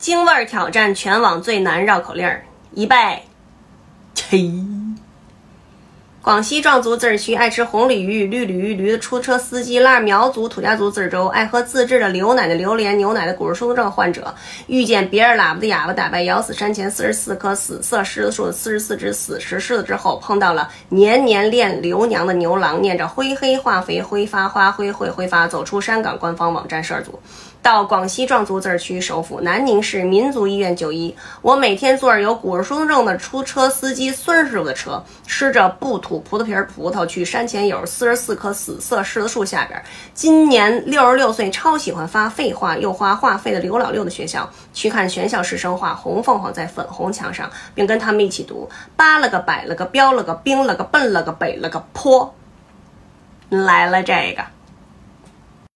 京味儿挑战全网最难绕口令儿，预备，起！广西壮族自治区爱吃红鲤鱼、绿鲤鱼、驴的出租车司机，拉苗族、土家族自治州爱喝自制的牛奶的榴莲牛奶的骨质疏松症患者，遇见别人喇叭的哑巴，打败咬死山前四十四棵死色柿子树的四十四只死石狮子之后，碰到了年年恋刘娘的牛郎，念着灰黑化肥挥发花灰会挥发，走出山岗官方网站事儿组。到广西壮族自治区首府南宁市民族医院就医。我每天坐着有骨质疏松症的出车司机孙师傅的车，吃着不吐葡萄皮儿葡萄，去山前有四十四棵死色柿子树下边。今年六十六岁，超喜欢发废话又花话费的刘老六的学校，去看全校师生画红凤凰在粉红墙上，并跟他们一起读：扒了个摆了个标了个兵了个奔了个北了个坡。来了这个。